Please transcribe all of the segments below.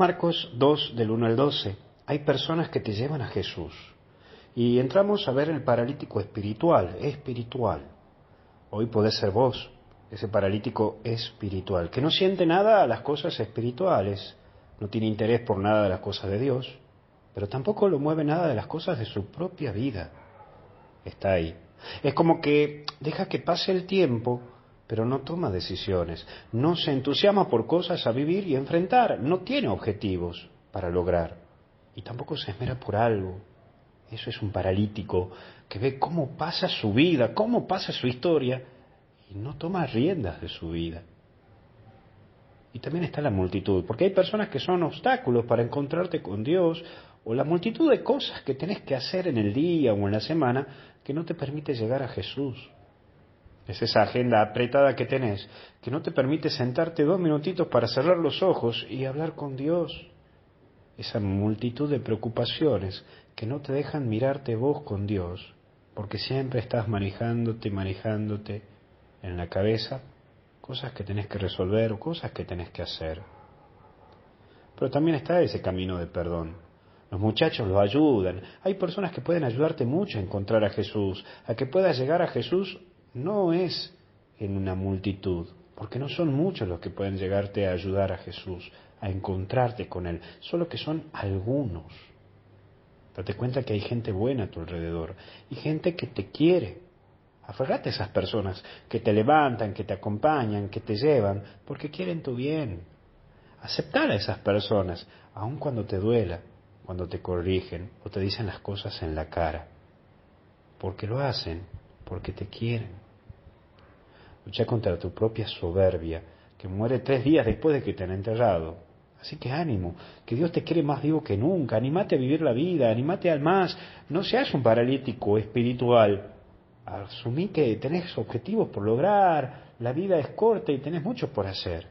Marcos 2 del 1 al 12. Hay personas que te llevan a Jesús. Y entramos a ver el paralítico espiritual, espiritual. Hoy podés ser vos, ese paralítico espiritual, que no siente nada a las cosas espirituales, no tiene interés por nada de las cosas de Dios, pero tampoco lo mueve nada de las cosas de su propia vida. Está ahí. Es como que deja que pase el tiempo pero no toma decisiones, no se entusiasma por cosas a vivir y enfrentar, no tiene objetivos para lograr y tampoco se esmera por algo. Eso es un paralítico que ve cómo pasa su vida, cómo pasa su historia y no toma riendas de su vida. Y también está la multitud, porque hay personas que son obstáculos para encontrarte con Dios o la multitud de cosas que tenés que hacer en el día o en la semana que no te permite llegar a Jesús. Es esa agenda apretada que tenés, que no te permite sentarte dos minutitos para cerrar los ojos y hablar con Dios. Esa multitud de preocupaciones que no te dejan mirarte vos con Dios, porque siempre estás manejándote manejándote en la cabeza cosas que tenés que resolver o cosas que tenés que hacer. Pero también está ese camino de perdón. Los muchachos lo ayudan. Hay personas que pueden ayudarte mucho a encontrar a Jesús, a que puedas llegar a Jesús no es en una multitud, porque no son muchos los que pueden llegarte a ayudar a Jesús, a encontrarte con Él, solo que son algunos. Date cuenta que hay gente buena a tu alrededor y gente que te quiere. Aferrate a esas personas que te levantan, que te acompañan, que te llevan, porque quieren tu bien. Aceptar a esas personas, aun cuando te duela, cuando te corrigen o te dicen las cosas en la cara, porque lo hacen porque te quieren. Lucha contra tu propia soberbia, que muere tres días después de que te han enterrado. Así que ánimo, que Dios te quiere más vivo que nunca, animate a vivir la vida, animate al más, no seas un paralítico espiritual. Asumí que tenés objetivos por lograr, la vida es corta y tenés mucho por hacer.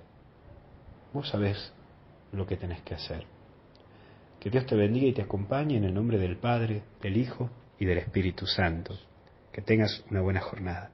Vos sabés lo que tenés que hacer. Que Dios te bendiga y te acompañe en el nombre del Padre, del Hijo y del Espíritu Santo. Que tengas una buena jornada.